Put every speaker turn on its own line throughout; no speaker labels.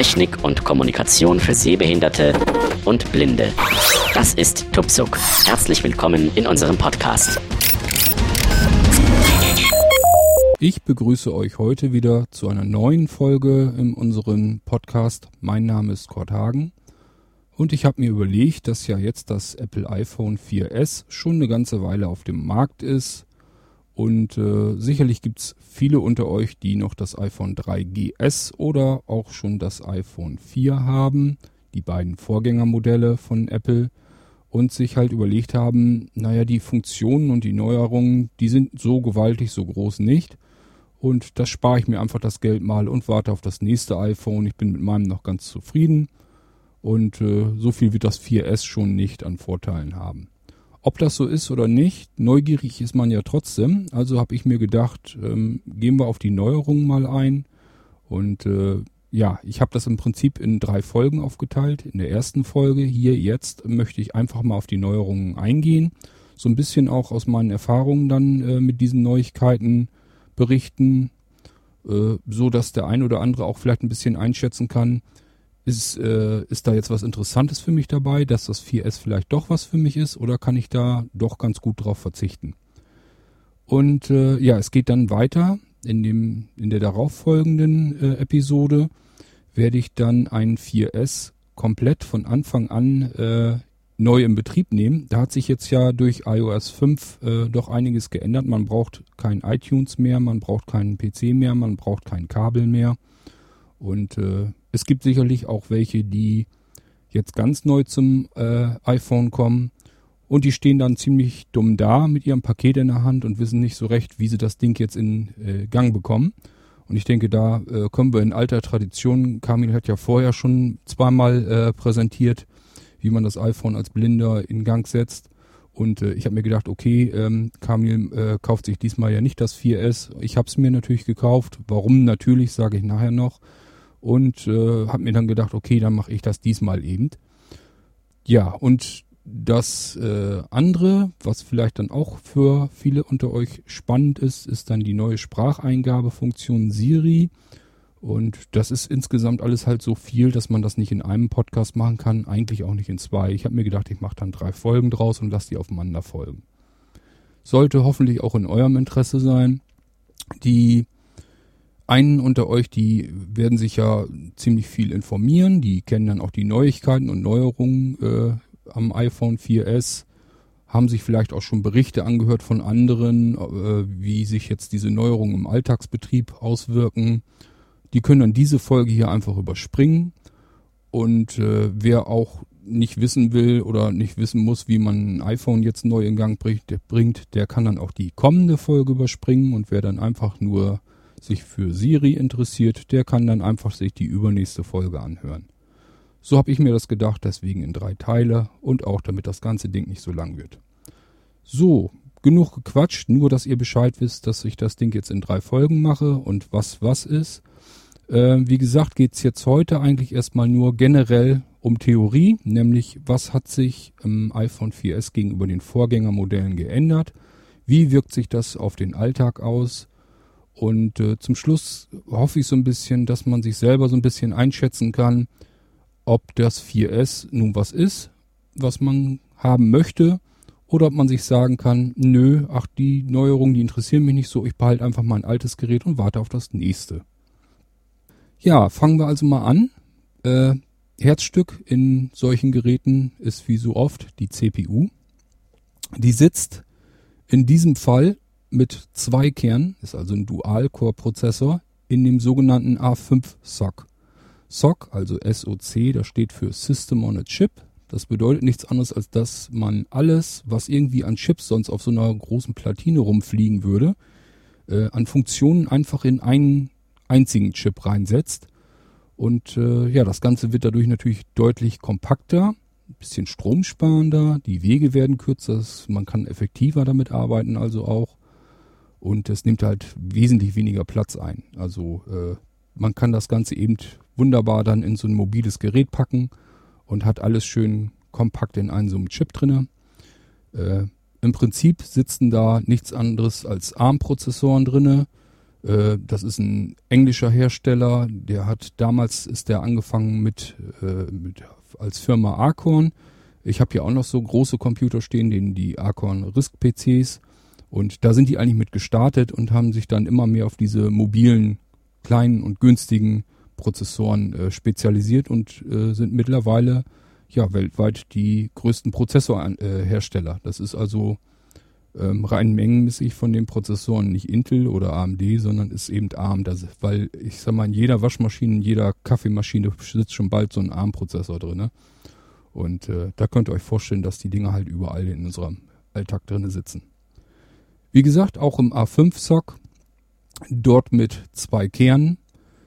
Technik und Kommunikation für Sehbehinderte und Blinde. Das ist Tupsuk. Herzlich willkommen in unserem Podcast.
Ich begrüße euch heute wieder zu einer neuen Folge in unserem Podcast. Mein Name ist Kurt Hagen und ich habe mir überlegt, dass ja jetzt das Apple iPhone 4S schon eine ganze Weile auf dem Markt ist und äh, sicherlich gibt's viele unter euch, die noch das iPhone 3GS oder auch schon das iPhone 4 haben, die beiden Vorgängermodelle von Apple, und sich halt überlegt haben, naja, die Funktionen und die Neuerungen, die sind so gewaltig, so groß nicht. Und das spare ich mir einfach das Geld mal und warte auf das nächste iPhone. Ich bin mit meinem noch ganz zufrieden. Und äh, so viel wird das 4S schon nicht an Vorteilen haben. Ob das so ist oder nicht, neugierig ist man ja trotzdem. Also habe ich mir gedacht, ähm, gehen wir auf die Neuerungen mal ein. Und äh, ja, ich habe das im Prinzip in drei Folgen aufgeteilt. In der ersten Folge hier jetzt möchte ich einfach mal auf die Neuerungen eingehen. So ein bisschen auch aus meinen Erfahrungen dann äh, mit diesen Neuigkeiten berichten, äh, so dass der ein oder andere auch vielleicht ein bisschen einschätzen kann, ist, äh, ist da jetzt was Interessantes für mich dabei, dass das 4S vielleicht doch was für mich ist oder kann ich da doch ganz gut drauf verzichten? Und äh, ja, es geht dann weiter. In, dem, in der darauffolgenden äh, Episode werde ich dann ein 4S komplett von Anfang an äh, neu in Betrieb nehmen. Da hat sich jetzt ja durch iOS 5 äh, doch einiges geändert. Man braucht kein iTunes mehr, man braucht keinen PC mehr, man braucht kein Kabel mehr. Und äh, es gibt sicherlich auch welche, die jetzt ganz neu zum äh, iPhone kommen und die stehen dann ziemlich dumm da mit ihrem Paket in der Hand und wissen nicht so recht, wie sie das Ding jetzt in äh, Gang bekommen. Und ich denke, da äh, kommen wir in alter Tradition. Kamil hat ja vorher schon zweimal äh, präsentiert, wie man das iPhone als Blinder in Gang setzt. Und äh, ich habe mir gedacht, okay, ähm, Kamil äh, kauft sich diesmal ja nicht das 4S. Ich habe es mir natürlich gekauft. Warum natürlich, sage ich nachher noch und äh, habe mir dann gedacht, okay, dann mache ich das diesmal eben. Ja, und das äh, andere, was vielleicht dann auch für viele unter euch spannend ist, ist dann die neue Spracheingabefunktion Siri. Und das ist insgesamt alles halt so viel, dass man das nicht in einem Podcast machen kann, eigentlich auch nicht in zwei. Ich habe mir gedacht, ich mache dann drei Folgen draus und lasse die aufeinander folgen. Sollte hoffentlich auch in eurem Interesse sein. Die einen unter euch, die werden sich ja ziemlich viel informieren, die kennen dann auch die Neuigkeiten und Neuerungen äh, am iPhone 4S, haben sich vielleicht auch schon Berichte angehört von anderen, äh, wie sich jetzt diese Neuerungen im Alltagsbetrieb auswirken. Die können dann diese Folge hier einfach überspringen. Und äh, wer auch nicht wissen will oder nicht wissen muss, wie man ein iPhone jetzt neu in Gang bringt, der, bringt, der kann dann auch die kommende Folge überspringen und wer dann einfach nur sich für Siri interessiert, der kann dann einfach sich die übernächste Folge anhören. So habe ich mir das gedacht, deswegen in drei Teile und auch damit das ganze Ding nicht so lang wird. So, genug gequatscht, nur dass ihr Bescheid wisst, dass ich das Ding jetzt in drei Folgen mache und was was ist. Äh, wie gesagt, geht's jetzt heute eigentlich erstmal nur generell um Theorie, nämlich was hat sich im iPhone 4S gegenüber den Vorgängermodellen geändert, wie wirkt sich das auf den Alltag aus, und äh, zum Schluss hoffe ich so ein bisschen, dass man sich selber so ein bisschen einschätzen kann, ob das 4S nun was ist, was man haben möchte, oder ob man sich sagen kann, nö, ach, die Neuerungen, die interessieren mich nicht so, ich behalte einfach mein altes Gerät und warte auf das nächste. Ja, fangen wir also mal an. Äh, Herzstück in solchen Geräten ist wie so oft die CPU. Die sitzt in diesem Fall mit zwei Kernen, ist also ein Dual-Core-Prozessor, in dem sogenannten A5-SoC. SoC, also SoC, das steht für System on a Chip. Das bedeutet nichts anderes, als dass man alles, was irgendwie an Chips sonst auf so einer großen Platine rumfliegen würde, äh, an Funktionen einfach in einen einzigen Chip reinsetzt. Und äh, ja, das Ganze wird dadurch natürlich deutlich kompakter, ein bisschen stromsparender, die Wege werden kürzer, man kann effektiver damit arbeiten also auch und es nimmt halt wesentlich weniger Platz ein. Also äh, man kann das Ganze eben wunderbar dann in so ein mobiles Gerät packen und hat alles schön kompakt in einem so einem Chip drinne. Äh, Im Prinzip sitzen da nichts anderes als ARM-Prozessoren drinne. Äh, das ist ein englischer Hersteller, der hat damals ist der angefangen mit, äh, mit als Firma Acorn. Ich habe hier auch noch so große Computer stehen, denen die Acorn RISC PCs und da sind die eigentlich mit gestartet und haben sich dann immer mehr auf diese mobilen, kleinen und günstigen Prozessoren äh, spezialisiert und äh, sind mittlerweile ja weltweit die größten Prozessorhersteller. Äh, das ist also ähm, rein mengenmäßig von den Prozessoren nicht Intel oder AMD, sondern ist eben ARM. Das, weil ich sag mal, in jeder Waschmaschine, in jeder Kaffeemaschine sitzt schon bald so ein ARM-Prozessor drin. Ne? Und äh, da könnt ihr euch vorstellen, dass die Dinger halt überall in unserem Alltag drin sitzen. Wie gesagt, auch im A5-SOC, dort mit zwei Kernen.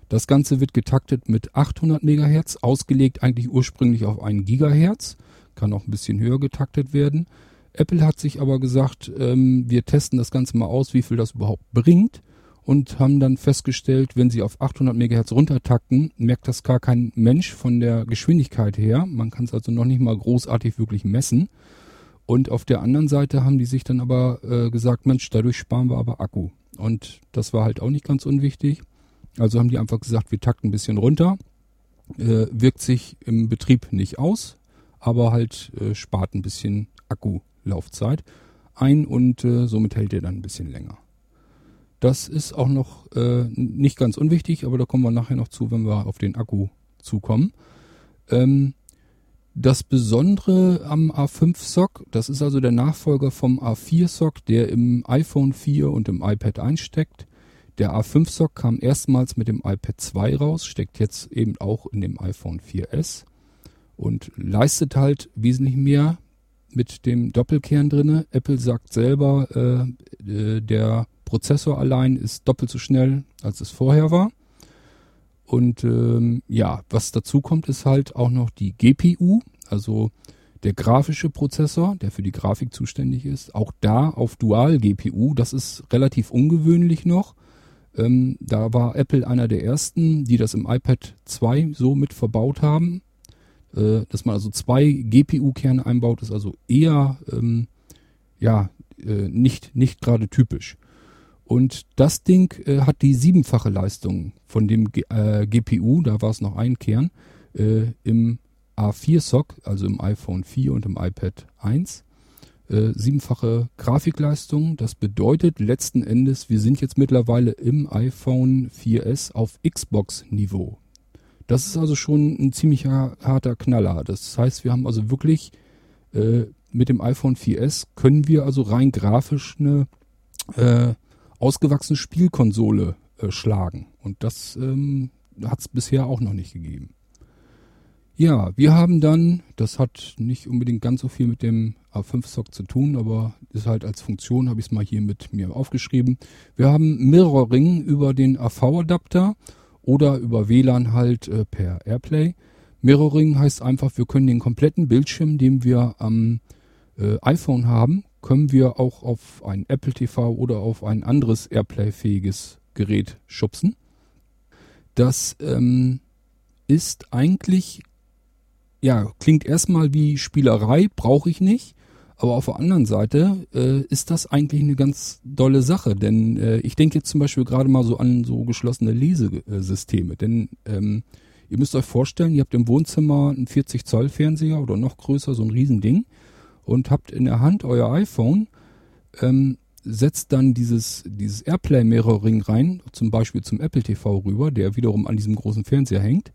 Das Ganze wird getaktet mit 800 MHz, ausgelegt eigentlich ursprünglich auf 1 GHz, kann auch ein bisschen höher getaktet werden. Apple hat sich aber gesagt, ähm, wir testen das Ganze mal aus, wie viel das überhaupt bringt und haben dann festgestellt, wenn sie auf 800 MHz runtertakten, merkt das gar kein Mensch von der Geschwindigkeit her. Man kann es also noch nicht mal großartig wirklich messen. Und auf der anderen Seite haben die sich dann aber äh, gesagt, Mensch, dadurch sparen wir aber Akku. Und das war halt auch nicht ganz unwichtig. Also haben die einfach gesagt, wir takten ein bisschen runter. Äh, wirkt sich im Betrieb nicht aus, aber halt äh, spart ein bisschen Akkulaufzeit ein und äh, somit hält er dann ein bisschen länger. Das ist auch noch äh, nicht ganz unwichtig, aber da kommen wir nachher noch zu, wenn wir auf den Akku zukommen. Ähm, das Besondere am A5-SOC, das ist also der Nachfolger vom A4-SOC, der im iPhone 4 und im iPad einsteckt. Der A5-SOC kam erstmals mit dem iPad 2 raus, steckt jetzt eben auch in dem iPhone 4S und leistet halt wesentlich mehr mit dem Doppelkern drinne. Apple sagt selber, äh, äh, der Prozessor allein ist doppelt so schnell, als es vorher war. Und ähm, ja, was dazu kommt, ist halt auch noch die GPU, also der grafische Prozessor, der für die Grafik zuständig ist. Auch da auf Dual-GPU, das ist relativ ungewöhnlich noch. Ähm, da war Apple einer der ersten, die das im iPad 2 so mit verbaut haben. Äh, dass man also zwei GPU-Kerne einbaut, ist also eher ähm, ja, äh, nicht, nicht gerade typisch. Und das Ding äh, hat die siebenfache Leistung von dem G äh, GPU, da war es noch ein Kern, äh, im A4-SOC, also im iPhone 4 und im iPad 1. Äh, siebenfache Grafikleistung, das bedeutet letzten Endes, wir sind jetzt mittlerweile im iPhone 4S auf Xbox-Niveau. Das ist also schon ein ziemlich harter Knaller. Das heißt, wir haben also wirklich äh, mit dem iPhone 4S können wir also rein grafisch eine äh, ausgewachsene Spielkonsole äh, schlagen. Und das ähm, hat es bisher auch noch nicht gegeben. Ja, wir haben dann, das hat nicht unbedingt ganz so viel mit dem A5-Sock zu tun, aber ist halt als Funktion, habe ich es mal hier mit mir aufgeschrieben. Wir haben Mirroring über den AV-Adapter oder über WLAN halt äh, per Airplay. Mirroring heißt einfach, wir können den kompletten Bildschirm, den wir am äh, iPhone haben, können wir auch auf ein Apple TV oder auf ein anderes Airplay-fähiges Gerät schubsen. Das ähm, ist eigentlich, ja, klingt erstmal wie Spielerei, brauche ich nicht. Aber auf der anderen Seite äh, ist das eigentlich eine ganz dolle Sache, denn äh, ich denke jetzt zum Beispiel gerade mal so an so geschlossene Lesesysteme, denn ähm, ihr müsst euch vorstellen, ihr habt im Wohnzimmer einen 40 Zoll Fernseher oder noch größer, so ein Riesending und habt in der Hand euer iPhone, ähm, setzt dann dieses, dieses Airplay Mirroring rein, zum Beispiel zum Apple TV rüber, der wiederum an diesem großen Fernseher hängt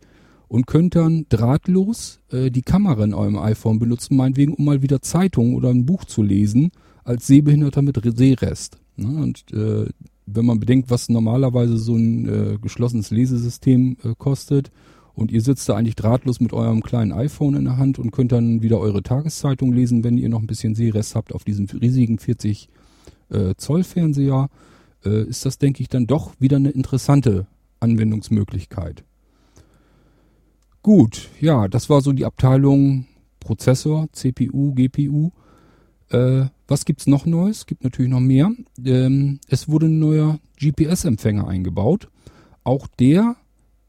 und könnt dann drahtlos äh, die Kamera in eurem iPhone benutzen, meinetwegen, um mal wieder Zeitungen oder ein Buch zu lesen, als Sehbehinderter mit Sehrest. Ne? Und äh, wenn man bedenkt, was normalerweise so ein äh, geschlossenes Lesesystem äh, kostet, und ihr sitzt da eigentlich drahtlos mit eurem kleinen iPhone in der Hand und könnt dann wieder eure Tageszeitung lesen, wenn ihr noch ein bisschen Sehrest habt auf diesem riesigen 40 äh, Zoll Fernseher, äh, ist das, denke ich, dann doch wieder eine interessante Anwendungsmöglichkeit. Gut, ja, das war so die Abteilung Prozessor, CPU, GPU. Äh, was gibt's noch Neues? Gibt natürlich noch mehr. Ähm, es wurde ein neuer GPS-Empfänger eingebaut. Auch der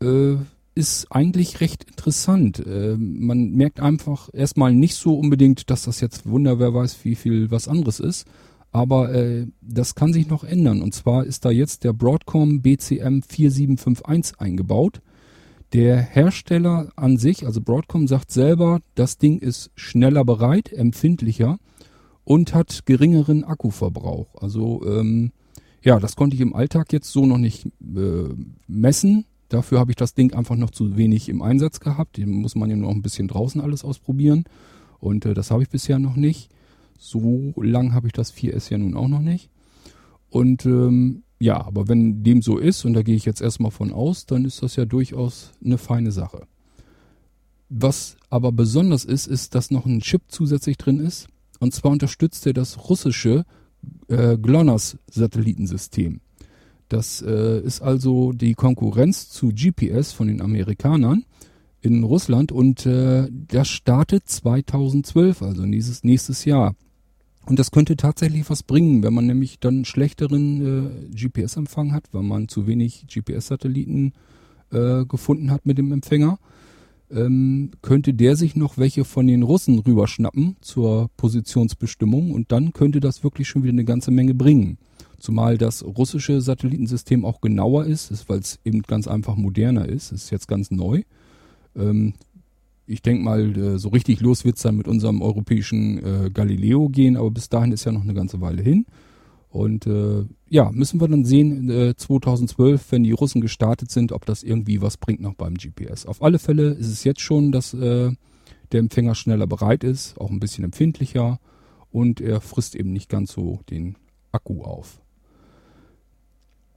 äh, ist eigentlich recht interessant. Äh, man merkt einfach erstmal nicht so unbedingt, dass das jetzt Wunder, wer weiß, wie viel was anderes ist. Aber äh, das kann sich noch ändern. Und zwar ist da jetzt der Broadcom BCM 4751 eingebaut. Der Hersteller an sich, also Broadcom, sagt selber, das Ding ist schneller bereit, empfindlicher und hat geringeren Akkuverbrauch. Also ähm, ja, das konnte ich im Alltag jetzt so noch nicht äh, messen. Dafür habe ich das Ding einfach noch zu wenig im Einsatz gehabt. Den muss man ja noch ein bisschen draußen alles ausprobieren. Und äh, das habe ich bisher noch nicht. So lang habe ich das 4S ja nun auch noch nicht. Und ähm, ja, aber wenn dem so ist, und da gehe ich jetzt erstmal von aus, dann ist das ja durchaus eine feine Sache. Was aber besonders ist, ist, dass noch ein Chip zusätzlich drin ist. Und zwar unterstützt er das russische äh, GLONASS-Satellitensystem. Das äh, ist also die Konkurrenz zu GPS von den Amerikanern in Russland und äh, das startet 2012, also nächstes, nächstes Jahr. Und das könnte tatsächlich was bringen, wenn man nämlich dann schlechteren äh, GPS-Empfang hat, weil man zu wenig GPS-Satelliten äh, gefunden hat mit dem Empfänger. Ähm, könnte der sich noch welche von den Russen rüberschnappen zur Positionsbestimmung und dann könnte das wirklich schon wieder eine ganze Menge bringen. Zumal das russische Satellitensystem auch genauer ist, ist weil es eben ganz einfach moderner ist, ist jetzt ganz neu. Ähm, ich denke mal, äh, so richtig los wird es dann mit unserem europäischen äh, Galileo gehen, aber bis dahin ist ja noch eine ganze Weile hin. Und äh, ja, müssen wir dann sehen, äh, 2012, wenn die Russen gestartet sind, ob das irgendwie was bringt noch beim GPS. Auf alle Fälle ist es jetzt schon, dass äh, der Empfänger schneller bereit ist, auch ein bisschen empfindlicher und er frisst eben nicht ganz so den Akku auf.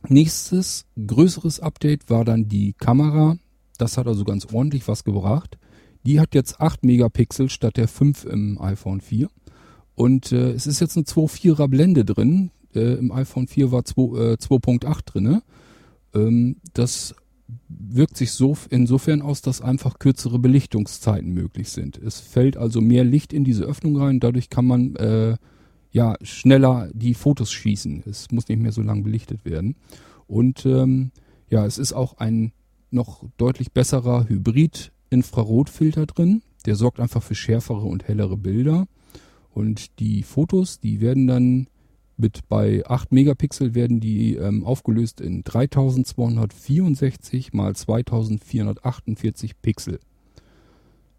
Nächstes größeres Update war dann die Kamera. Das hat also ganz ordentlich was gebracht. Die hat jetzt 8 Megapixel statt der 5 im iPhone 4. Und äh, es ist jetzt eine 2,4er Blende drin. Äh, Im iPhone 4 war 2.8 äh, drin. Ähm, das wirkt sich so insofern aus, dass einfach kürzere Belichtungszeiten möglich sind. Es fällt also mehr Licht in diese Öffnung rein. Dadurch kann man äh, ja schneller die Fotos schießen. Es muss nicht mehr so lang belichtet werden. Und ähm, ja, es ist auch ein noch deutlich besserer Hybrid-Infrarotfilter drin. Der sorgt einfach für schärfere und hellere Bilder. Und die Fotos, die werden dann mit bei 8 Megapixel werden die ähm, aufgelöst in 3264 mal 2448 Pixel.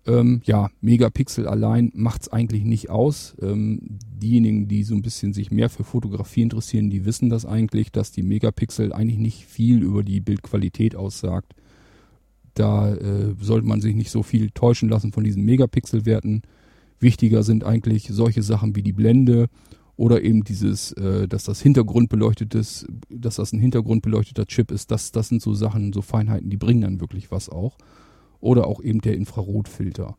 Ähm, ja, Megapixel allein macht's eigentlich nicht aus. Ähm, diejenigen, die so ein bisschen sich mehr für Fotografie interessieren, die wissen das eigentlich, dass die Megapixel eigentlich nicht viel über die Bildqualität aussagt. Da äh, sollte man sich nicht so viel täuschen lassen von diesen Megapixelwerten. Wichtiger sind eigentlich solche Sachen wie die Blende oder eben dieses, äh, dass das Hintergrund dass das ein hintergrundbeleuchteter Chip ist. Das, das sind so Sachen, so Feinheiten, die bringen dann wirklich was auch oder auch eben der Infrarotfilter.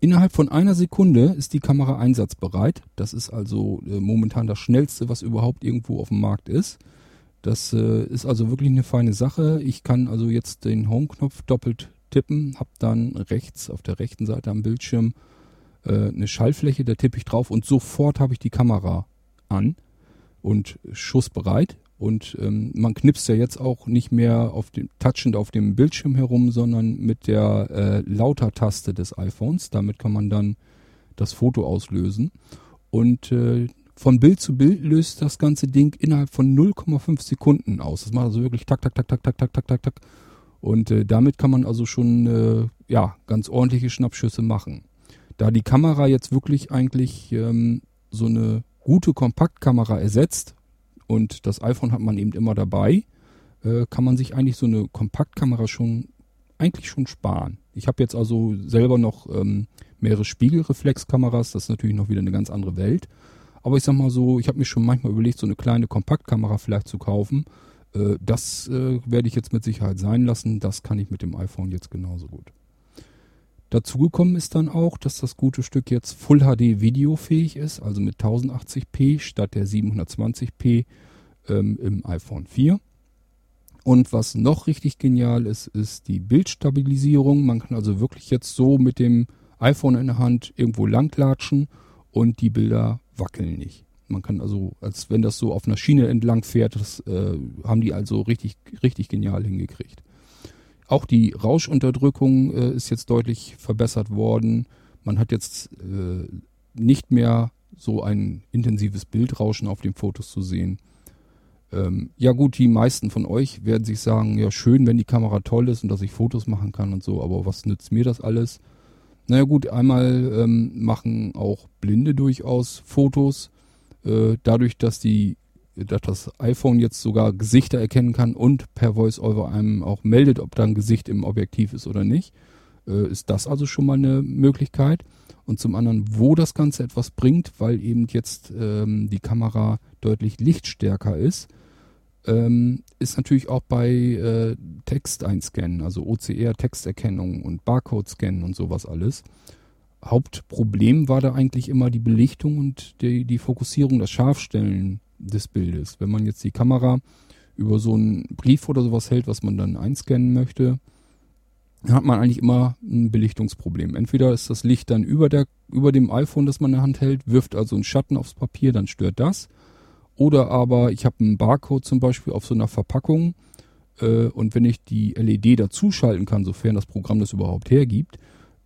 Innerhalb von einer Sekunde ist die Kamera einsatzbereit. Das ist also äh, momentan das schnellste, was überhaupt irgendwo auf dem Markt ist. Das äh, ist also wirklich eine feine Sache. Ich kann also jetzt den Home-Knopf doppelt tippen, habe dann rechts auf der rechten Seite am Bildschirm äh, eine Schallfläche, da tippe ich drauf und sofort habe ich die Kamera an und schussbereit. Und ähm, man knipst ja jetzt auch nicht mehr auf dem touchend auf dem Bildschirm herum, sondern mit der äh, Lauter-Taste des iPhones. Damit kann man dann das Foto auslösen. Und äh, von Bild zu Bild löst das ganze Ding innerhalb von 0,5 Sekunden aus. Das macht also wirklich tak, tak, tak, tak, tak, tak, tak, tak, tak. Und äh, damit kann man also schon äh, ja ganz ordentliche Schnappschüsse machen. Da die Kamera jetzt wirklich eigentlich ähm, so eine gute Kompaktkamera ersetzt, und das iPhone hat man eben immer dabei, äh, kann man sich eigentlich so eine Kompaktkamera schon eigentlich schon sparen. Ich habe jetzt also selber noch ähm, mehrere Spiegelreflexkameras, das ist natürlich noch wieder eine ganz andere Welt. Aber ich sag mal so, ich habe mir schon manchmal überlegt, so eine kleine Kompaktkamera vielleicht zu kaufen. Äh, das äh, werde ich jetzt mit Sicherheit sein lassen. Das kann ich mit dem iPhone jetzt genauso gut. Dazugekommen ist dann auch, dass das gute Stück jetzt Full HD videofähig ist, also mit 1080p statt der 720p ähm, im iPhone 4. Und was noch richtig genial ist, ist die Bildstabilisierung. Man kann also wirklich jetzt so mit dem iPhone in der Hand irgendwo langlatschen und die Bilder wackeln nicht. Man kann also, als wenn das so auf einer Schiene entlang fährt, das äh, haben die also richtig, richtig genial hingekriegt. Auch die Rauschunterdrückung äh, ist jetzt deutlich verbessert worden. Man hat jetzt äh, nicht mehr so ein intensives Bildrauschen auf den Fotos zu sehen. Ähm, ja gut, die meisten von euch werden sich sagen, ja schön, wenn die Kamera toll ist und dass ich Fotos machen kann und so, aber was nützt mir das alles? Naja gut, einmal ähm, machen auch Blinde durchaus Fotos. Äh, dadurch, dass die dass das iPhone jetzt sogar Gesichter erkennen kann und per Voice-Over einem auch meldet, ob da ein Gesicht im Objektiv ist oder nicht, äh, ist das also schon mal eine Möglichkeit. Und zum anderen, wo das Ganze etwas bringt, weil eben jetzt ähm, die Kamera deutlich lichtstärker ist, ähm, ist natürlich auch bei äh, Text also OCR, Texterkennung und Barcode-Scannen und sowas alles. Hauptproblem war da eigentlich immer die Belichtung und die, die Fokussierung, das Scharfstellen des Bildes. Wenn man jetzt die Kamera über so einen Brief oder sowas hält, was man dann einscannen möchte, hat man eigentlich immer ein Belichtungsproblem. Entweder ist das Licht dann über, der, über dem iPhone, das man in der Hand hält, wirft also einen Schatten aufs Papier, dann stört das. Oder aber ich habe einen Barcode zum Beispiel auf so einer Verpackung äh, und wenn ich die LED dazuschalten kann, sofern das Programm das überhaupt hergibt,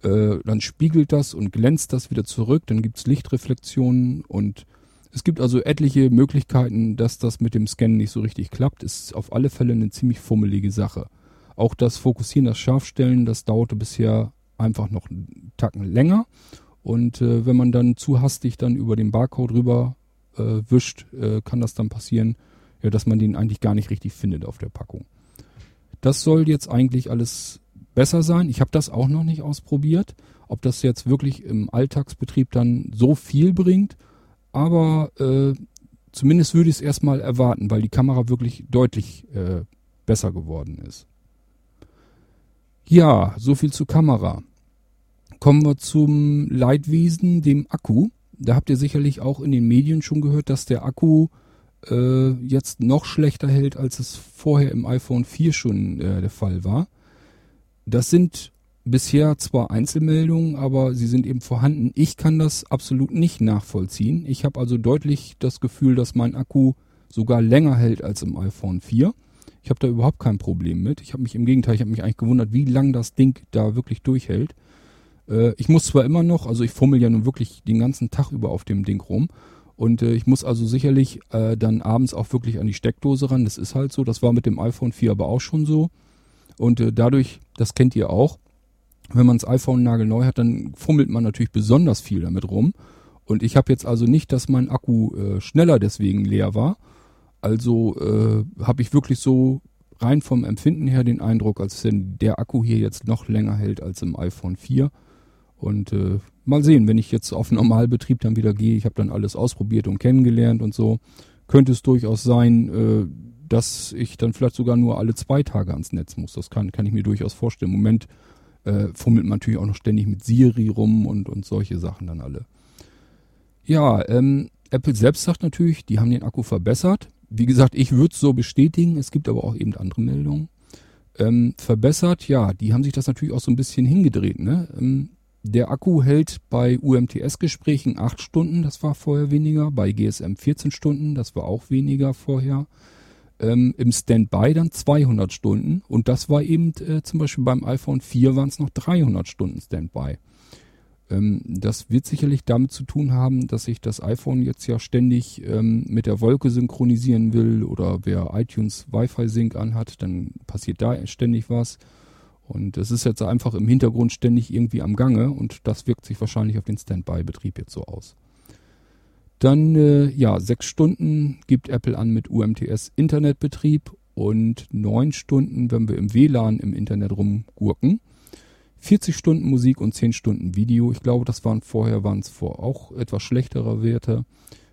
äh, dann spiegelt das und glänzt das wieder zurück, dann gibt's Lichtreflexionen und es gibt also etliche Möglichkeiten, dass das mit dem Scannen nicht so richtig klappt. Ist auf alle Fälle eine ziemlich fummelige Sache. Auch das Fokussieren, das Scharfstellen, das dauerte bisher einfach noch einen Tacken länger. Und äh, wenn man dann zu hastig dann über den Barcode rüber äh, wischt, äh, kann das dann passieren, ja, dass man den eigentlich gar nicht richtig findet auf der Packung. Das soll jetzt eigentlich alles besser sein. Ich habe das auch noch nicht ausprobiert, ob das jetzt wirklich im Alltagsbetrieb dann so viel bringt. Aber äh, zumindest würde ich es erstmal erwarten, weil die Kamera wirklich deutlich äh, besser geworden ist. Ja, so viel zur Kamera. Kommen wir zum Leidwesen, dem Akku da habt ihr sicherlich auch in den Medien schon gehört, dass der Akku äh, jetzt noch schlechter hält, als es vorher im iPhone 4 schon äh, der Fall war. Das sind bisher zwar Einzelmeldungen, aber sie sind eben vorhanden. Ich kann das absolut nicht nachvollziehen. Ich habe also deutlich das Gefühl, dass mein Akku sogar länger hält als im iPhone 4. Ich habe da überhaupt kein Problem mit. Ich habe mich im Gegenteil, ich habe mich eigentlich gewundert, wie lang das Ding da wirklich durchhält. Äh, ich muss zwar immer noch, also ich fummel ja nun wirklich den ganzen Tag über auf dem Ding rum. Und äh, ich muss also sicherlich äh, dann abends auch wirklich an die Steckdose ran. Das ist halt so. Das war mit dem iPhone 4 aber auch schon so. Und äh, dadurch, das kennt ihr auch, wenn man das iPhone nagelneu hat, dann fummelt man natürlich besonders viel damit rum. Und ich habe jetzt also nicht, dass mein Akku äh, schneller deswegen leer war. Also äh, habe ich wirklich so rein vom Empfinden her den Eindruck, als wenn der Akku hier jetzt noch länger hält als im iPhone 4. Und äh, mal sehen, wenn ich jetzt auf Normalbetrieb dann wieder gehe, ich habe dann alles ausprobiert und kennengelernt und so, könnte es durchaus sein, äh, dass ich dann vielleicht sogar nur alle zwei Tage ans Netz muss. Das kann, kann ich mir durchaus vorstellen. Im Moment äh, fummelt man natürlich auch noch ständig mit Siri rum und, und solche Sachen dann alle. Ja, ähm, Apple selbst sagt natürlich, die haben den Akku verbessert. Wie gesagt, ich würde es so bestätigen. Es gibt aber auch eben andere Meldungen. Ähm, verbessert, ja, die haben sich das natürlich auch so ein bisschen hingedreht. Ne? Ähm, der Akku hält bei UMTS-Gesprächen 8 Stunden, das war vorher weniger. Bei GSM 14 Stunden, das war auch weniger vorher. Ähm, Im Standby dann 200 Stunden und das war eben äh, zum Beispiel beim iPhone 4 waren es noch 300 Stunden Standby. Ähm, das wird sicherlich damit zu tun haben, dass sich das iPhone jetzt ja ständig ähm, mit der Wolke synchronisieren will oder wer iTunes Wi-Fi Sync anhat, dann passiert da ständig was. Und es ist jetzt einfach im Hintergrund ständig irgendwie am Gange und das wirkt sich wahrscheinlich auf den Standby-Betrieb jetzt so aus. Dann, äh, ja, sechs Stunden gibt Apple an mit UMTS Internetbetrieb und neun Stunden, wenn wir im WLAN im Internet rumgurken. 40 Stunden Musik und 10 Stunden Video. Ich glaube, das waren vorher, waren es vor auch etwas schlechtere Werte.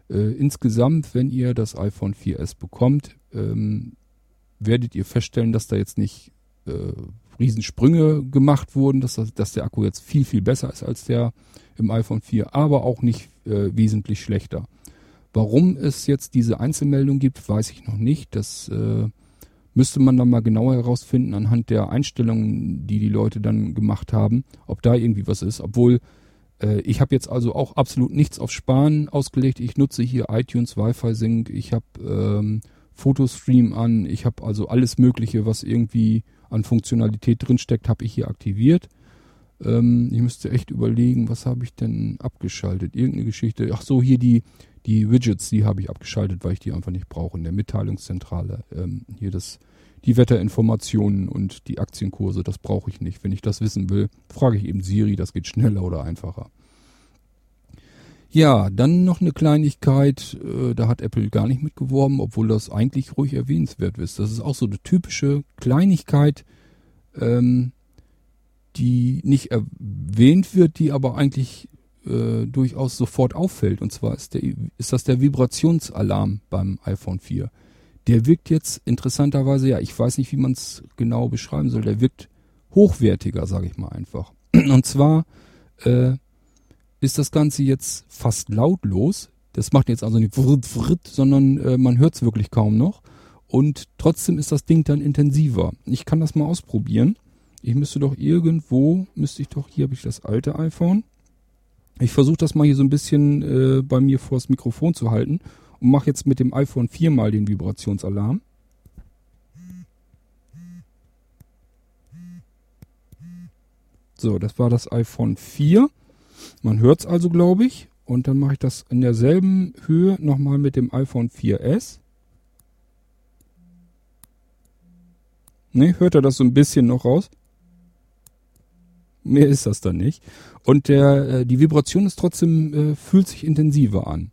Äh, insgesamt, wenn ihr das iPhone 4S bekommt, ähm, werdet ihr feststellen, dass da jetzt nicht äh, Riesensprünge gemacht wurden, dass, dass der Akku jetzt viel, viel besser ist als der im iPhone 4, aber auch nicht äh, wesentlich schlechter. Warum es jetzt diese Einzelmeldung gibt, weiß ich noch nicht. Das äh, müsste man dann mal genauer herausfinden anhand der Einstellungen, die die Leute dann gemacht haben, ob da irgendwie was ist. Obwohl äh, ich habe jetzt also auch absolut nichts auf Sparen ausgelegt. Ich nutze hier iTunes Wi-Fi Sync, ich habe ähm, Fotostream an, ich habe also alles Mögliche, was irgendwie an Funktionalität drinsteckt, habe ich hier aktiviert. Ähm, ich müsste echt überlegen, was habe ich denn abgeschaltet? Irgendeine Geschichte. Ach so, hier die, die Widgets, die habe ich abgeschaltet, weil ich die einfach nicht brauche in der Mitteilungszentrale. Ähm, hier das, die Wetterinformationen und die Aktienkurse, das brauche ich nicht. Wenn ich das wissen will, frage ich eben Siri, das geht schneller oder einfacher. Ja, dann noch eine Kleinigkeit, äh, da hat Apple gar nicht mitgeworben, obwohl das eigentlich ruhig erwähnenswert ist. Das ist auch so eine typische Kleinigkeit, ähm, die nicht erwähnt wird, die aber eigentlich äh, durchaus sofort auffällt. Und zwar ist, der, ist das der Vibrationsalarm beim iPhone 4. Der wirkt jetzt interessanterweise, ja, ich weiß nicht, wie man es genau beschreiben soll, der wirkt hochwertiger, sage ich mal einfach. Und zwar äh, ist das Ganze jetzt fast lautlos. Das macht jetzt also nicht wrt, wrt, sondern äh, man hört es wirklich kaum noch. Und trotzdem ist das Ding dann intensiver. Ich kann das mal ausprobieren. Ich müsste doch irgendwo, müsste ich doch, hier habe ich das alte iPhone. Ich versuche das mal hier so ein bisschen äh, bei mir vors Mikrofon zu halten und mache jetzt mit dem iPhone 4 mal den Vibrationsalarm. So, das war das iPhone 4. Man hört es also, glaube ich. Und dann mache ich das in derselben Höhe nochmal mit dem iPhone 4S. Ne, hört er das so ein bisschen noch raus? Mehr ist das dann nicht. Und der, äh, die Vibration ist trotzdem, äh, fühlt sich intensiver an.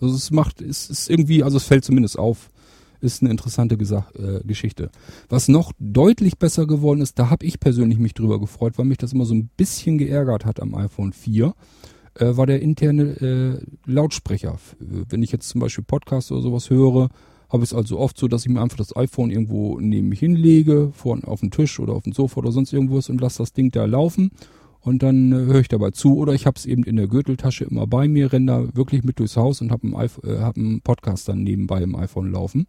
Also es macht, es ist irgendwie, also es fällt zumindest auf, ist eine interessante äh, Geschichte. Was noch deutlich besser geworden ist, da habe ich persönlich mich drüber gefreut, weil mich das immer so ein bisschen geärgert hat am iPhone 4, äh, war der interne äh, Lautsprecher. Wenn ich jetzt zum Beispiel Podcast oder sowas höre, habe ich es also oft so, dass ich mir einfach das iPhone irgendwo neben mich hinlege, vor, auf den Tisch oder auf den Sofa oder sonst irgendwas und lasse das Ding da laufen und dann äh, höre ich dabei zu oder ich habe es eben in der Gürteltasche immer bei mir, renne da wirklich mit durchs Haus und habe einen, äh, hab einen Podcast dann nebenbei im iPhone laufen.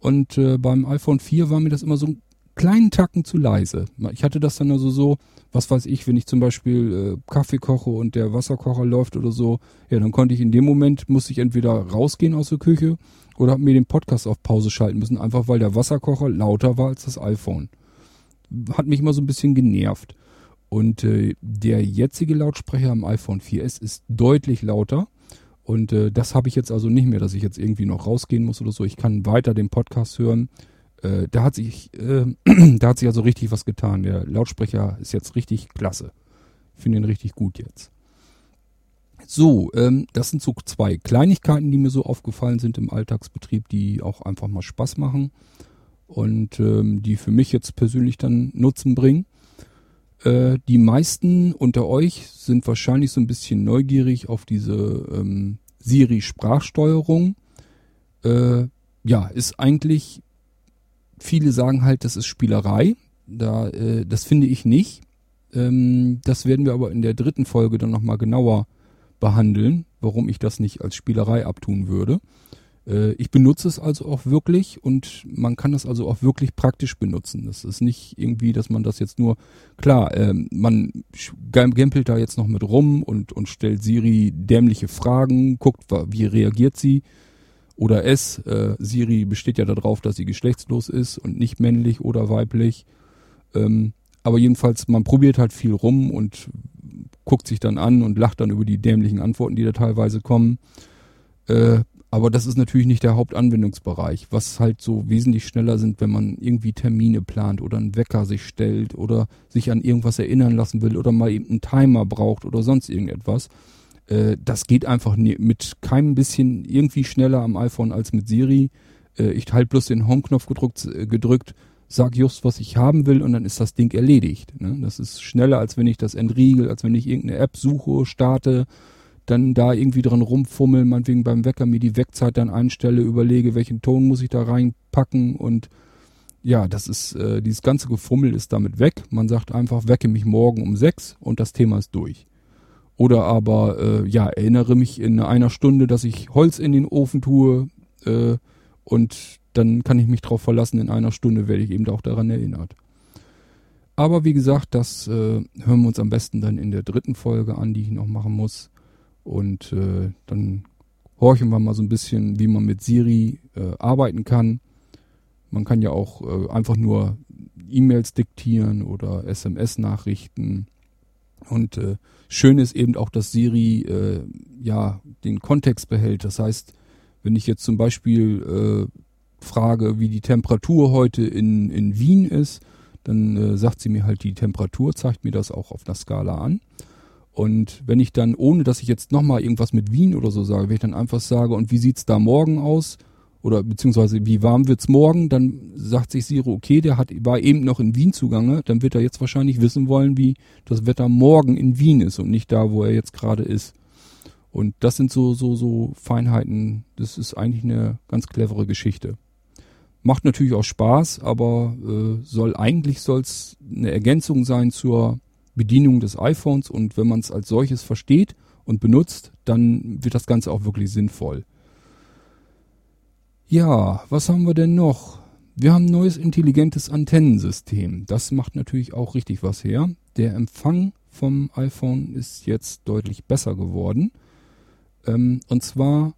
Und äh, beim iPhone 4 war mir das immer so einen kleinen Tacken zu leise. Ich hatte das dann also so, was weiß ich, wenn ich zum Beispiel äh, Kaffee koche und der Wasserkocher läuft oder so, ja, dann konnte ich in dem Moment, musste ich entweder rausgehen aus der Küche oder habe mir den Podcast auf Pause schalten müssen, einfach weil der Wasserkocher lauter war als das iPhone. Hat mich immer so ein bisschen genervt. Und äh, der jetzige Lautsprecher am iPhone 4S ist deutlich lauter. Und äh, das habe ich jetzt also nicht mehr, dass ich jetzt irgendwie noch rausgehen muss oder so. Ich kann weiter den Podcast hören. Äh, da hat sich, äh, da hat sich also richtig was getan. Der Lautsprecher ist jetzt richtig klasse. Ich finde ihn richtig gut jetzt. So, ähm, das sind so zwei Kleinigkeiten, die mir so aufgefallen sind im Alltagsbetrieb, die auch einfach mal Spaß machen und ähm, die für mich jetzt persönlich dann Nutzen bringen. Äh, die meisten unter euch sind wahrscheinlich so ein bisschen neugierig auf diese ähm, Siri-Sprachsteuerung. Äh, ja, ist eigentlich, viele sagen halt, das ist Spielerei. Da, äh, das finde ich nicht. Ähm, das werden wir aber in der dritten Folge dann nochmal genauer behandeln, warum ich das nicht als Spielerei abtun würde. Äh, ich benutze es also auch wirklich und man kann das also auch wirklich praktisch benutzen. Das ist nicht irgendwie, dass man das jetzt nur, klar, äh, man gempelt da jetzt noch mit rum und, und stellt Siri dämliche Fragen, guckt, wie reagiert sie oder es. Äh, Siri besteht ja darauf, dass sie geschlechtslos ist und nicht männlich oder weiblich. Ähm, aber jedenfalls, man probiert halt viel rum und guckt sich dann an und lacht dann über die dämlichen Antworten, die da teilweise kommen. Äh, aber das ist natürlich nicht der Hauptanwendungsbereich. Was halt so wesentlich schneller sind, wenn man irgendwie Termine plant oder einen Wecker sich stellt oder sich an irgendwas erinnern lassen will oder mal eben einen Timer braucht oder sonst irgendetwas. Äh, das geht einfach mit keinem bisschen irgendwie schneller am iPhone als mit Siri. Äh, ich halt bloß den Home-Knopf gedrückt, äh, gedrückt, sag just, was ich haben will und dann ist das Ding erledigt. Ne? Das ist schneller, als wenn ich das entriegel, als wenn ich irgendeine App suche, starte dann da irgendwie dran rumfummeln, meinetwegen beim Wecker mir die Wegzeit dann einstelle, überlege, welchen Ton muss ich da reinpacken und ja, das ist, äh, dieses ganze Gefummel ist damit weg. Man sagt einfach, wecke mich morgen um sechs und das Thema ist durch. Oder aber, äh, ja, erinnere mich in einer Stunde, dass ich Holz in den Ofen tue äh, und dann kann ich mich darauf verlassen, in einer Stunde werde ich eben auch daran erinnert. Aber wie gesagt, das äh, hören wir uns am besten dann in der dritten Folge an, die ich noch machen muss. Und äh, dann horchen wir mal so ein bisschen, wie man mit Siri äh, arbeiten kann. Man kann ja auch äh, einfach nur E-Mails diktieren oder SMS-Nachrichten Und äh, schön ist eben auch, dass Siri äh, ja den Kontext behält. Das heißt, wenn ich jetzt zum Beispiel frage, wie die Temperatur heute in, in Wien ist, dann äh, sagt sie mir halt die Temperatur, zeigt mir das auch auf der Skala an. Und wenn ich dann, ohne dass ich jetzt nochmal irgendwas mit Wien oder so sage, wenn ich dann einfach sage, und wie sieht's da morgen aus? Oder beziehungsweise wie warm wird's morgen? Dann sagt sich Siro, okay, der hat, war eben noch in Wien zugange, dann wird er jetzt wahrscheinlich wissen wollen, wie das Wetter morgen in Wien ist und nicht da, wo er jetzt gerade ist. Und das sind so, so, so Feinheiten. Das ist eigentlich eine ganz clevere Geschichte. Macht natürlich auch Spaß, aber äh, soll eigentlich soll's eine Ergänzung sein zur Bedienung des iPhones und wenn man es als solches versteht und benutzt, dann wird das Ganze auch wirklich sinnvoll. Ja, was haben wir denn noch? Wir haben ein neues intelligentes Antennensystem. Das macht natürlich auch richtig was her. Der Empfang vom iPhone ist jetzt deutlich besser geworden. Ähm, und zwar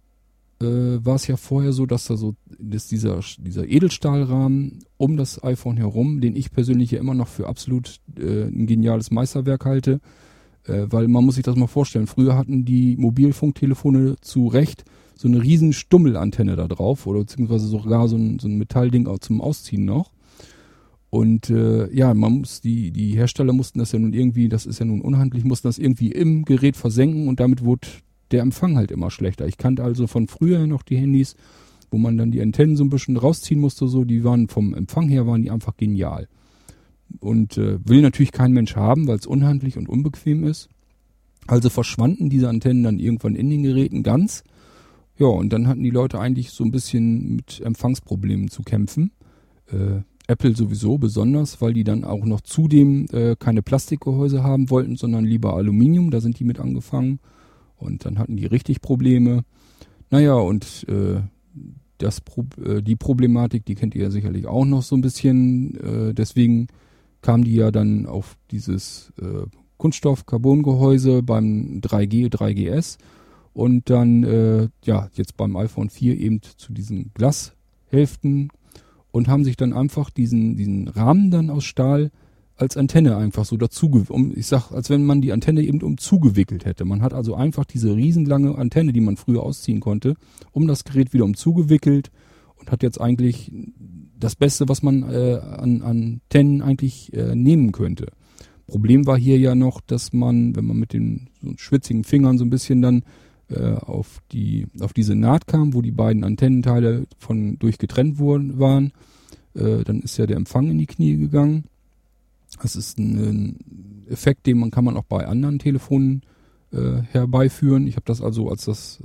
war es ja vorher so, dass da so dass dieser, dieser Edelstahlrahmen um das iPhone herum, den ich persönlich ja immer noch für absolut äh, ein geniales Meisterwerk halte, äh, weil man muss sich das mal vorstellen, früher hatten die Mobilfunktelefone zu Recht so eine riesen Stummelantenne da drauf oder beziehungsweise sogar so ein, so ein Metallding auch zum Ausziehen noch. Und äh, ja, man muss die die Hersteller mussten das ja nun irgendwie, das ist ja nun unhandlich, mussten das irgendwie im Gerät versenken und damit wurde der Empfang halt immer schlechter. Ich kannte also von früher noch die Handys, wo man dann die Antennen so ein bisschen rausziehen musste, so, die waren vom Empfang her, waren die einfach genial. Und äh, will natürlich kein Mensch haben, weil es unhandlich und unbequem ist. Also verschwanden diese Antennen dann irgendwann in den Geräten ganz. Ja, und dann hatten die Leute eigentlich so ein bisschen mit Empfangsproblemen zu kämpfen. Äh, Apple sowieso besonders, weil die dann auch noch zudem äh, keine Plastikgehäuse haben wollten, sondern lieber Aluminium. Da sind die mit angefangen. Und dann hatten die richtig Probleme. Naja, und äh, das Pro äh, die Problematik, die kennt ihr ja sicherlich auch noch so ein bisschen. Äh, deswegen kamen die ja dann auf dieses äh, Kunststoff-Carbon-Gehäuse beim 3G, 3GS und dann äh, ja jetzt beim iPhone 4 eben zu diesen Glashälften und haben sich dann einfach diesen diesen Rahmen dann aus Stahl als Antenne einfach so dazu, um, ich sag, als wenn man die Antenne eben um zugewickelt hätte. Man hat also einfach diese riesenlange Antenne, die man früher ausziehen konnte, um das Gerät wieder um zugewickelt und hat jetzt eigentlich das Beste, was man äh, an, an Antennen eigentlich äh, nehmen könnte. Problem war hier ja noch, dass man, wenn man mit den so schwitzigen Fingern so ein bisschen dann äh, auf die auf diese Naht kam, wo die beiden Antennenteile von durchgetrennt wurden waren, äh, dann ist ja der Empfang in die Knie gegangen das ist ein Effekt, den man kann man auch bei anderen Telefonen äh, herbeiführen. Ich habe das also, als das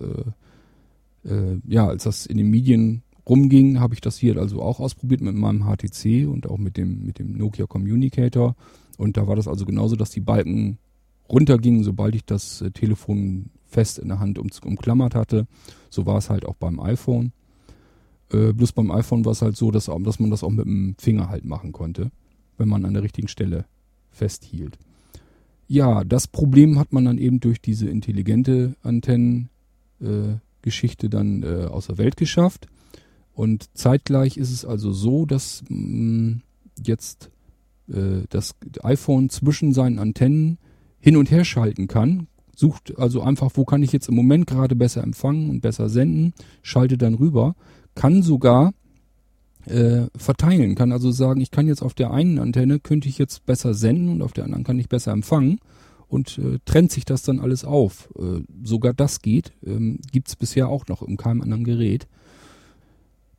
äh, äh, ja, als das in den Medien rumging, habe ich das hier also auch ausprobiert mit meinem HTC und auch mit dem mit dem Nokia Communicator. Und da war das also genauso, dass die Balken runtergingen, sobald ich das äh, Telefon fest in der Hand um, umklammert hatte. So war es halt auch beim iPhone. Äh, bloß beim iPhone war es halt so, dass, dass man das auch mit dem Finger halt machen konnte wenn man an der richtigen Stelle festhielt. Ja, das Problem hat man dann eben durch diese intelligente Antennengeschichte äh, dann äh, aus der Welt geschafft. Und zeitgleich ist es also so, dass mh, mm, jetzt äh, das iPhone zwischen seinen Antennen hin und her schalten kann. Sucht also einfach, wo kann ich jetzt im Moment gerade besser empfangen und besser senden, schaltet dann rüber, kann sogar äh, verteilen, kann also sagen, ich kann jetzt auf der einen Antenne könnte ich jetzt besser senden und auf der anderen kann ich besser empfangen und äh, trennt sich das dann alles auf. Äh, sogar das geht, ähm, gibt bisher auch noch in keinem anderen Gerät.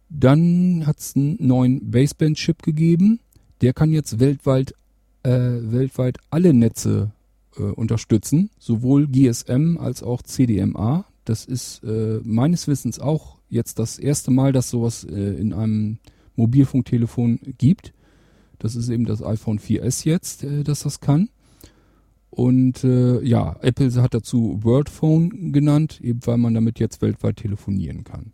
Dann hat es einen neuen Baseband-Chip gegeben, der kann jetzt weltweit, äh, weltweit alle Netze äh, unterstützen, sowohl GSM als auch CDMA. Das ist äh, meines Wissens auch jetzt das erste Mal, dass sowas äh, in einem Mobilfunktelefon gibt. Das ist eben das iPhone 4S jetzt, äh, dass das kann. Und äh, ja, Apple hat dazu Wordphone genannt, eben weil man damit jetzt weltweit telefonieren kann.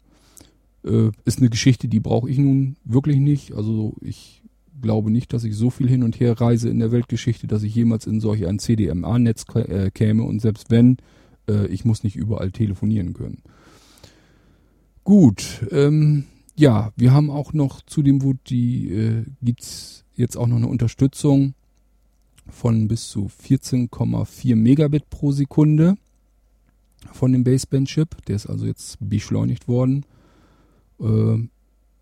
Äh, ist eine Geschichte, die brauche ich nun wirklich nicht. Also ich glaube nicht, dass ich so viel hin und her reise in der Weltgeschichte, dass ich jemals in solch ein CDMA-Netz äh, käme. Und selbst wenn, äh, ich muss nicht überall telefonieren können. Gut, ähm, ja, wir haben auch noch zu dem Wut, die äh, gibt's jetzt auch noch eine Unterstützung von bis zu 14,4 Megabit pro Sekunde von dem Baseband-Chip. Der ist also jetzt beschleunigt worden. Äh,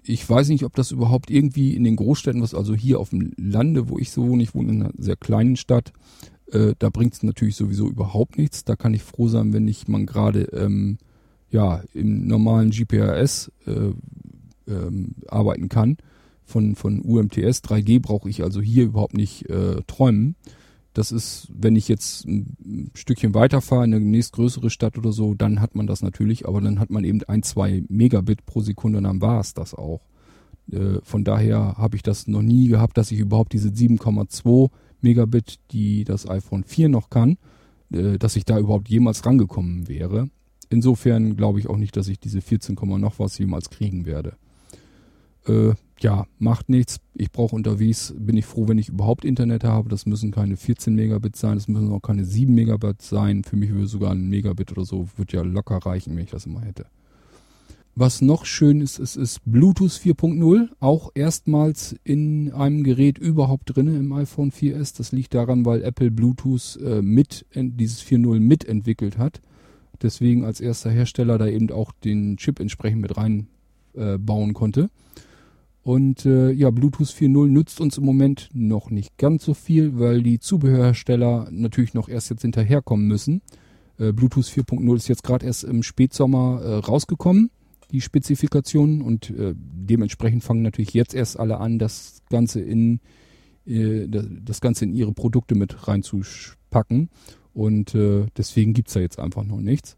ich weiß nicht, ob das überhaupt irgendwie in den Großstädten, was also hier auf dem Lande, wo ich so wohne, ich wohne in einer sehr kleinen Stadt, äh, da bringt es natürlich sowieso überhaupt nichts. Da kann ich froh sein, wenn ich man gerade ähm, ja im normalen GPRS äh, ähm, arbeiten kann. Von, von UMTS 3G brauche ich also hier überhaupt nicht äh, träumen. Das ist, wenn ich jetzt ein Stückchen weiterfahre in eine nächstgrößere Stadt oder so, dann hat man das natürlich, aber dann hat man eben ein, zwei Megabit pro Sekunde und dann war es das auch. Äh, von daher habe ich das noch nie gehabt, dass ich überhaupt diese 7,2 Megabit, die das iPhone 4 noch kann, äh, dass ich da überhaupt jemals rangekommen wäre. Insofern glaube ich auch nicht, dass ich diese 14, noch was jemals kriegen werde. Äh, ja, macht nichts. Ich brauche unterwegs, bin ich froh, wenn ich überhaupt Internet habe. Das müssen keine 14 Megabit sein, das müssen auch keine 7 Megabit sein. Für mich würde sogar ein Megabit oder so, wird ja locker reichen, wenn ich das immer hätte. Was noch schön ist, es ist Bluetooth 4.0, auch erstmals in einem Gerät überhaupt drin im iPhone 4S. Das liegt daran, weil Apple Bluetooth äh, mit, dieses 4.0 mitentwickelt hat. Deswegen als erster Hersteller da eben auch den Chip entsprechend mit reinbauen äh, konnte. Und äh, ja, Bluetooth 4.0 nützt uns im Moment noch nicht ganz so viel, weil die Zubehörhersteller natürlich noch erst jetzt hinterherkommen müssen. Äh, Bluetooth 4.0 ist jetzt gerade erst im Spätsommer äh, rausgekommen, die Spezifikationen, und äh, dementsprechend fangen natürlich jetzt erst alle an, das Ganze in äh, das Ganze in ihre Produkte mit reinzupacken. Und äh, deswegen gibt's da jetzt einfach noch nichts.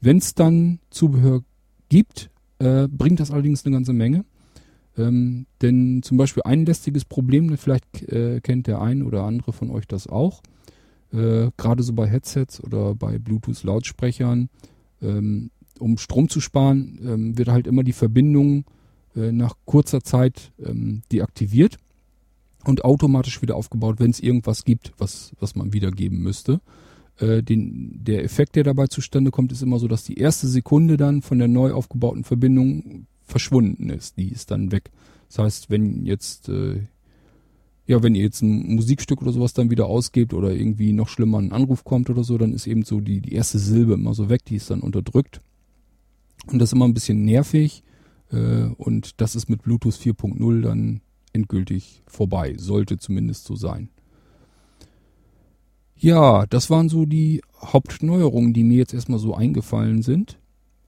Wenn es dann Zubehör gibt, äh, bringt das allerdings eine ganze Menge. Ähm, denn zum Beispiel ein lästiges Problem, vielleicht äh, kennt der ein oder andere von euch das auch, äh, gerade so bei Headsets oder bei Bluetooth-Lautsprechern, ähm, um Strom zu sparen, ähm, wird halt immer die Verbindung äh, nach kurzer Zeit ähm, deaktiviert und automatisch wieder aufgebaut, wenn es irgendwas gibt, was, was man wiedergeben müsste. Äh, den, der Effekt, der dabei zustande kommt, ist immer so, dass die erste Sekunde dann von der neu aufgebauten Verbindung verschwunden ist. Die ist dann weg. Das heißt, wenn jetzt, äh, ja, wenn ihr jetzt ein Musikstück oder sowas dann wieder ausgebt oder irgendwie noch schlimmer ein Anruf kommt oder so, dann ist eben so die, die erste Silbe immer so weg, die ist dann unterdrückt. Und das ist immer ein bisschen nervig. Äh, und das ist mit Bluetooth 4.0 dann endgültig vorbei. Sollte zumindest so sein. Ja, das waren so die Hauptneuerungen, die mir jetzt erstmal so eingefallen sind.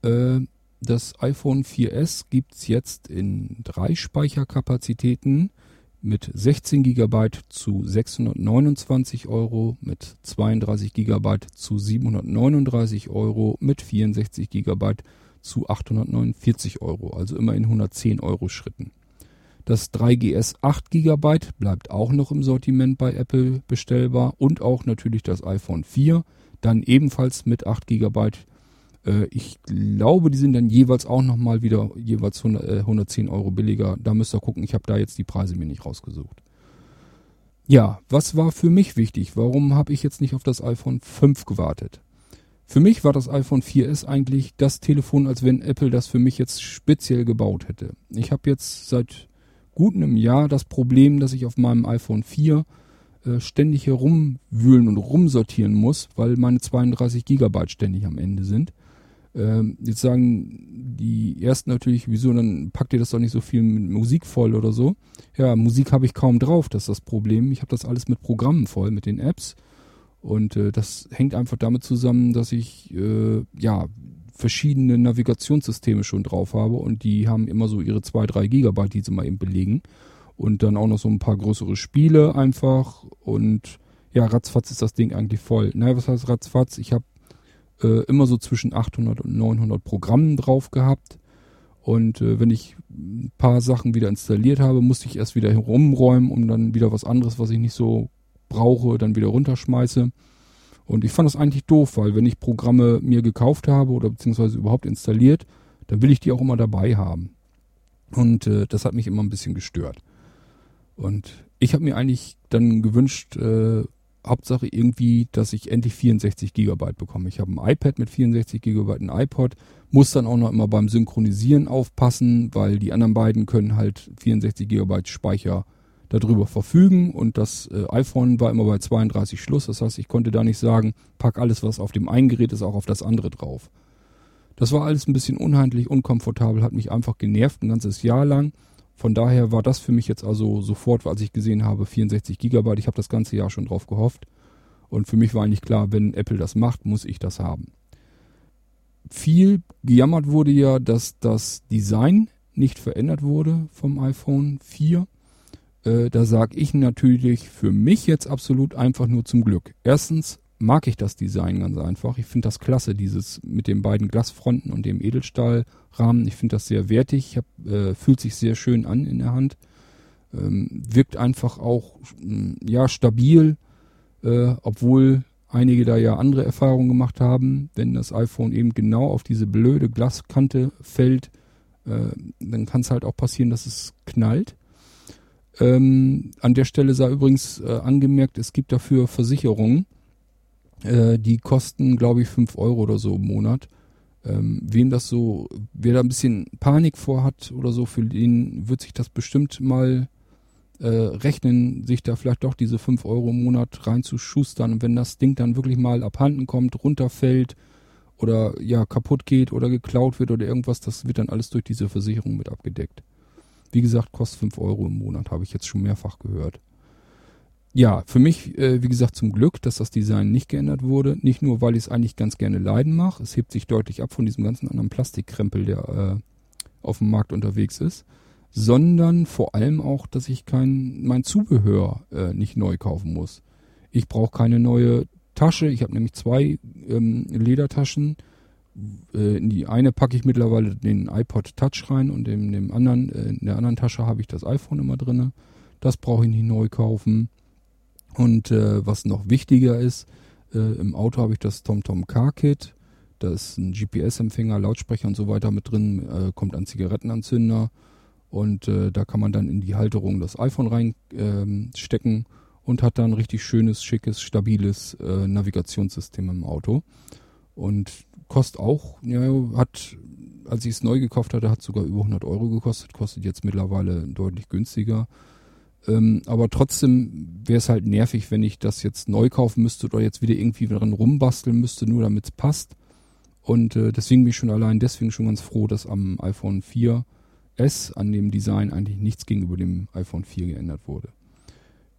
Äh, das iPhone 4S gibt es jetzt in drei Speicherkapazitäten mit 16 GB zu 629 Euro, mit 32 GB zu 739 Euro, mit 64 GB zu 849 Euro, also immer in 110 Euro Schritten. Das 3GS 8 GB bleibt auch noch im Sortiment bei Apple bestellbar und auch natürlich das iPhone 4, dann ebenfalls mit 8 GB äh, ich glaube, die sind dann jeweils auch nochmal wieder jeweils 100, äh, 110 Euro billiger. Da müsst ihr gucken. Ich habe da jetzt die Preise mir nicht rausgesucht. Ja, was war für mich wichtig? Warum habe ich jetzt nicht auf das iPhone 5 gewartet? Für mich war das iPhone 4S eigentlich das Telefon, als wenn Apple das für mich jetzt speziell gebaut hätte. Ich habe jetzt seit gut einem Jahr das Problem, dass ich auf meinem iPhone 4 äh, ständig herumwühlen und rumsortieren muss, weil meine 32 Gigabyte ständig am Ende sind. Ähm, jetzt sagen die ersten natürlich, wieso, dann packt ihr das doch nicht so viel mit Musik voll oder so. Ja, Musik habe ich kaum drauf, das ist das Problem. Ich habe das alles mit Programmen voll, mit den Apps. Und äh, das hängt einfach damit zusammen, dass ich äh, ja verschiedene Navigationssysteme schon drauf habe und die haben immer so ihre 2, 3 Gigabyte, die sie mal eben belegen. Und dann auch noch so ein paar größere Spiele einfach und ja, ratzfatz ist das Ding eigentlich voll. Naja, was heißt ratzfatz? Ich habe äh, immer so zwischen 800 und 900 Programmen drauf gehabt. Und äh, wenn ich ein paar Sachen wieder installiert habe, musste ich erst wieder herumräumen, um dann wieder was anderes, was ich nicht so brauche, dann wieder runterschmeiße. Und ich fand das eigentlich doof, weil wenn ich Programme mir gekauft habe oder beziehungsweise überhaupt installiert, dann will ich die auch immer dabei haben. Und äh, das hat mich immer ein bisschen gestört. Und ich habe mir eigentlich dann gewünscht, äh, Hauptsache irgendwie, dass ich endlich 64 Gigabyte bekomme. Ich habe ein iPad mit 64 Gigabyte, ein iPod, muss dann auch noch immer beim Synchronisieren aufpassen, weil die anderen beiden können halt 64 Gigabyte Speicher darüber verfügen und das äh, iPhone war immer bei 32 Schluss. Das heißt, ich konnte da nicht sagen, pack alles, was auf dem einen Gerät ist, auch auf das andere drauf. Das war alles ein bisschen unheimlich, unkomfortabel, hat mich einfach genervt ein ganzes Jahr lang. Von daher war das für mich jetzt also sofort, als ich gesehen habe, 64 Gigabyte. Ich habe das ganze Jahr schon drauf gehofft. Und für mich war eigentlich klar, wenn Apple das macht, muss ich das haben. Viel gejammert wurde ja, dass das Design nicht verändert wurde vom iPhone 4. Äh, da sage ich natürlich für mich jetzt absolut einfach nur zum Glück. Erstens mag ich das Design ganz einfach. Ich finde das klasse, dieses mit den beiden Glasfronten und dem Edelstahlrahmen. Ich finde das sehr wertig. Hab, äh, fühlt sich sehr schön an in der Hand. Ähm, wirkt einfach auch ja stabil, äh, obwohl einige da ja andere Erfahrungen gemacht haben. Wenn das iPhone eben genau auf diese blöde Glaskante fällt, äh, dann kann es halt auch passieren, dass es knallt. Ähm, an der Stelle sei übrigens äh, angemerkt, es gibt dafür Versicherungen, äh, die kosten, glaube ich, 5 Euro oder so im Monat. Ähm, wem das so, wer da ein bisschen Panik vor hat oder so, für den wird sich das bestimmt mal äh, rechnen, sich da vielleicht doch diese 5 Euro im Monat reinzuschustern. Und wenn das Ding dann wirklich mal abhanden kommt, runterfällt oder ja kaputt geht oder geklaut wird oder irgendwas, das wird dann alles durch diese Versicherung mit abgedeckt. Wie gesagt, kostet 5 Euro im Monat, habe ich jetzt schon mehrfach gehört. Ja, für mich, äh, wie gesagt, zum Glück, dass das Design nicht geändert wurde. Nicht nur, weil ich es eigentlich ganz gerne leiden mache. Es hebt sich deutlich ab von diesem ganzen anderen Plastikkrempel, der äh, auf dem Markt unterwegs ist. Sondern vor allem auch, dass ich kein, mein Zubehör äh, nicht neu kaufen muss. Ich brauche keine neue Tasche. Ich habe nämlich zwei ähm, Ledertaschen. Äh, in die eine packe ich mittlerweile den iPod Touch rein und in, dem anderen, äh, in der anderen Tasche habe ich das iPhone immer drinne. Das brauche ich nicht neu kaufen. Und äh, was noch wichtiger ist, äh, im Auto habe ich das TomTom Car Kit. Da ist ein GPS-Empfänger, Lautsprecher und so weiter mit drin, äh, kommt ein Zigarettenanzünder und äh, da kann man dann in die Halterung das iPhone reinstecken ähm, und hat dann richtig schönes, schickes, stabiles äh, Navigationssystem im Auto. Und kostet auch, ja, hat, als ich es neu gekauft hatte, hat sogar über 100 Euro gekostet, kostet jetzt mittlerweile deutlich günstiger. Ähm, aber trotzdem wäre es halt nervig, wenn ich das jetzt neu kaufen müsste oder jetzt wieder irgendwie dran rumbasteln müsste, nur damit es passt. Und äh, deswegen bin ich schon allein deswegen schon ganz froh, dass am iPhone 4S an dem Design eigentlich nichts gegenüber dem iPhone 4 geändert wurde.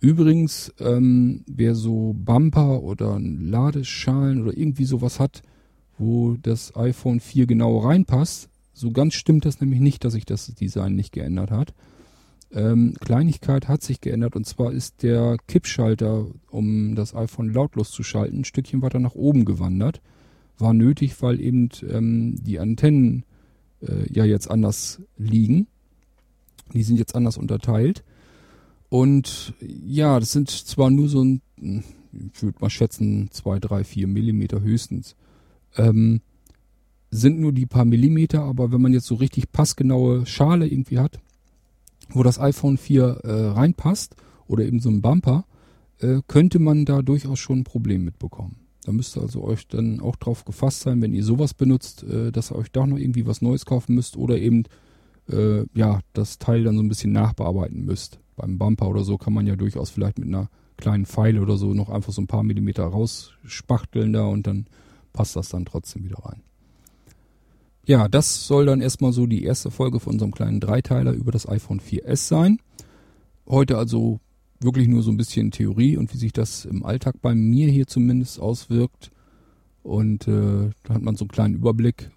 Übrigens, ähm, wer so Bumper oder Ladeschalen oder irgendwie sowas hat, wo das iPhone 4 genau reinpasst, so ganz stimmt das nämlich nicht, dass sich das Design nicht geändert hat. Ähm, Kleinigkeit hat sich geändert und zwar ist der Kippschalter, um das iPhone lautlos zu schalten, ein Stückchen weiter nach oben gewandert. War nötig, weil eben ähm, die Antennen äh, ja jetzt anders liegen. Die sind jetzt anders unterteilt. Und ja, das sind zwar nur so ein, ich würde mal schätzen, zwei, drei, vier Millimeter höchstens. Ähm, sind nur die paar Millimeter, aber wenn man jetzt so richtig passgenaue Schale irgendwie hat, wo das iPhone 4 äh, reinpasst oder eben so ein Bumper, äh, könnte man da durchaus schon ein Problem mitbekommen. Da müsst ihr also euch dann auch drauf gefasst sein, wenn ihr sowas benutzt, äh, dass ihr euch doch noch irgendwie was Neues kaufen müsst oder eben äh, ja das Teil dann so ein bisschen nachbearbeiten müsst. Beim Bumper oder so kann man ja durchaus vielleicht mit einer kleinen Pfeile oder so noch einfach so ein paar Millimeter rausspachteln da und dann passt das dann trotzdem wieder rein. Ja, das soll dann erstmal so die erste Folge von unserem kleinen Dreiteiler über das iPhone 4S sein. Heute also wirklich nur so ein bisschen Theorie und wie sich das im Alltag bei mir hier zumindest auswirkt. Und äh, da hat man so einen kleinen Überblick.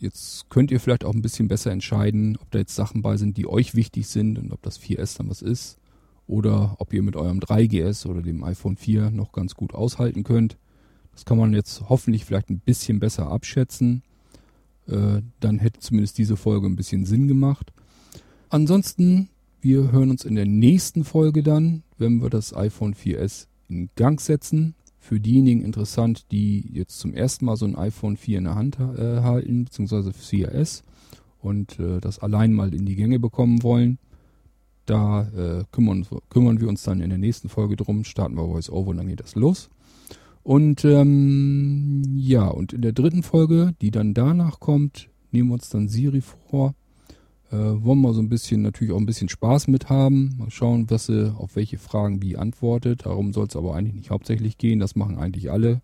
Jetzt könnt ihr vielleicht auch ein bisschen besser entscheiden, ob da jetzt Sachen bei sind, die euch wichtig sind und ob das 4S dann was ist. Oder ob ihr mit eurem 3GS oder dem iPhone 4 noch ganz gut aushalten könnt. Das kann man jetzt hoffentlich vielleicht ein bisschen besser abschätzen. Äh, dann hätte zumindest diese Folge ein bisschen Sinn gemacht. Ansonsten, wir hören uns in der nächsten Folge dann, wenn wir das iPhone 4S in Gang setzen. Für diejenigen interessant, die jetzt zum ersten Mal so ein iPhone 4 in der Hand äh, halten, beziehungsweise 4S und äh, das allein mal in die Gänge bekommen wollen. Da äh, kümmern, kümmern wir uns dann in der nächsten Folge drum, starten wir Voice Over und dann geht das los. Und ähm, ja, und in der dritten Folge, die dann danach kommt, nehmen wir uns dann Siri vor. Äh, wollen wir so ein bisschen, natürlich auch ein bisschen Spaß mit haben. Mal schauen, was sie auf welche Fragen wie antwortet. Darum soll es aber eigentlich nicht hauptsächlich gehen. Das machen eigentlich alle.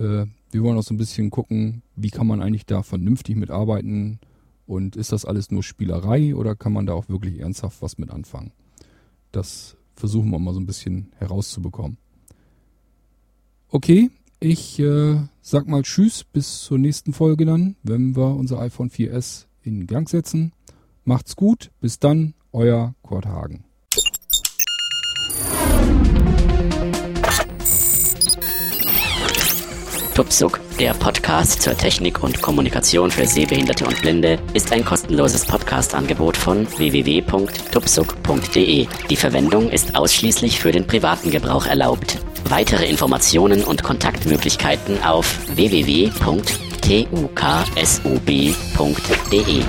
Äh, wir wollen auch so ein bisschen gucken, wie kann man eigentlich da vernünftig mitarbeiten und ist das alles nur Spielerei oder kann man da auch wirklich ernsthaft was mit anfangen? Das versuchen wir mal so ein bisschen herauszubekommen. Okay, ich äh, sag mal Tschüss bis zur nächsten Folge dann, wenn wir unser iPhone 4S in Gang setzen. Macht's gut, bis dann, euer Kurt Hagen.
Tupsuk, der Podcast zur Technik und Kommunikation für Sehbehinderte und Blinde, ist ein kostenloses Podcast-Angebot von www.tupsuk.de. Die Verwendung ist ausschließlich für den privaten Gebrauch erlaubt. Weitere Informationen und Kontaktmöglichkeiten auf www.tuksob.de.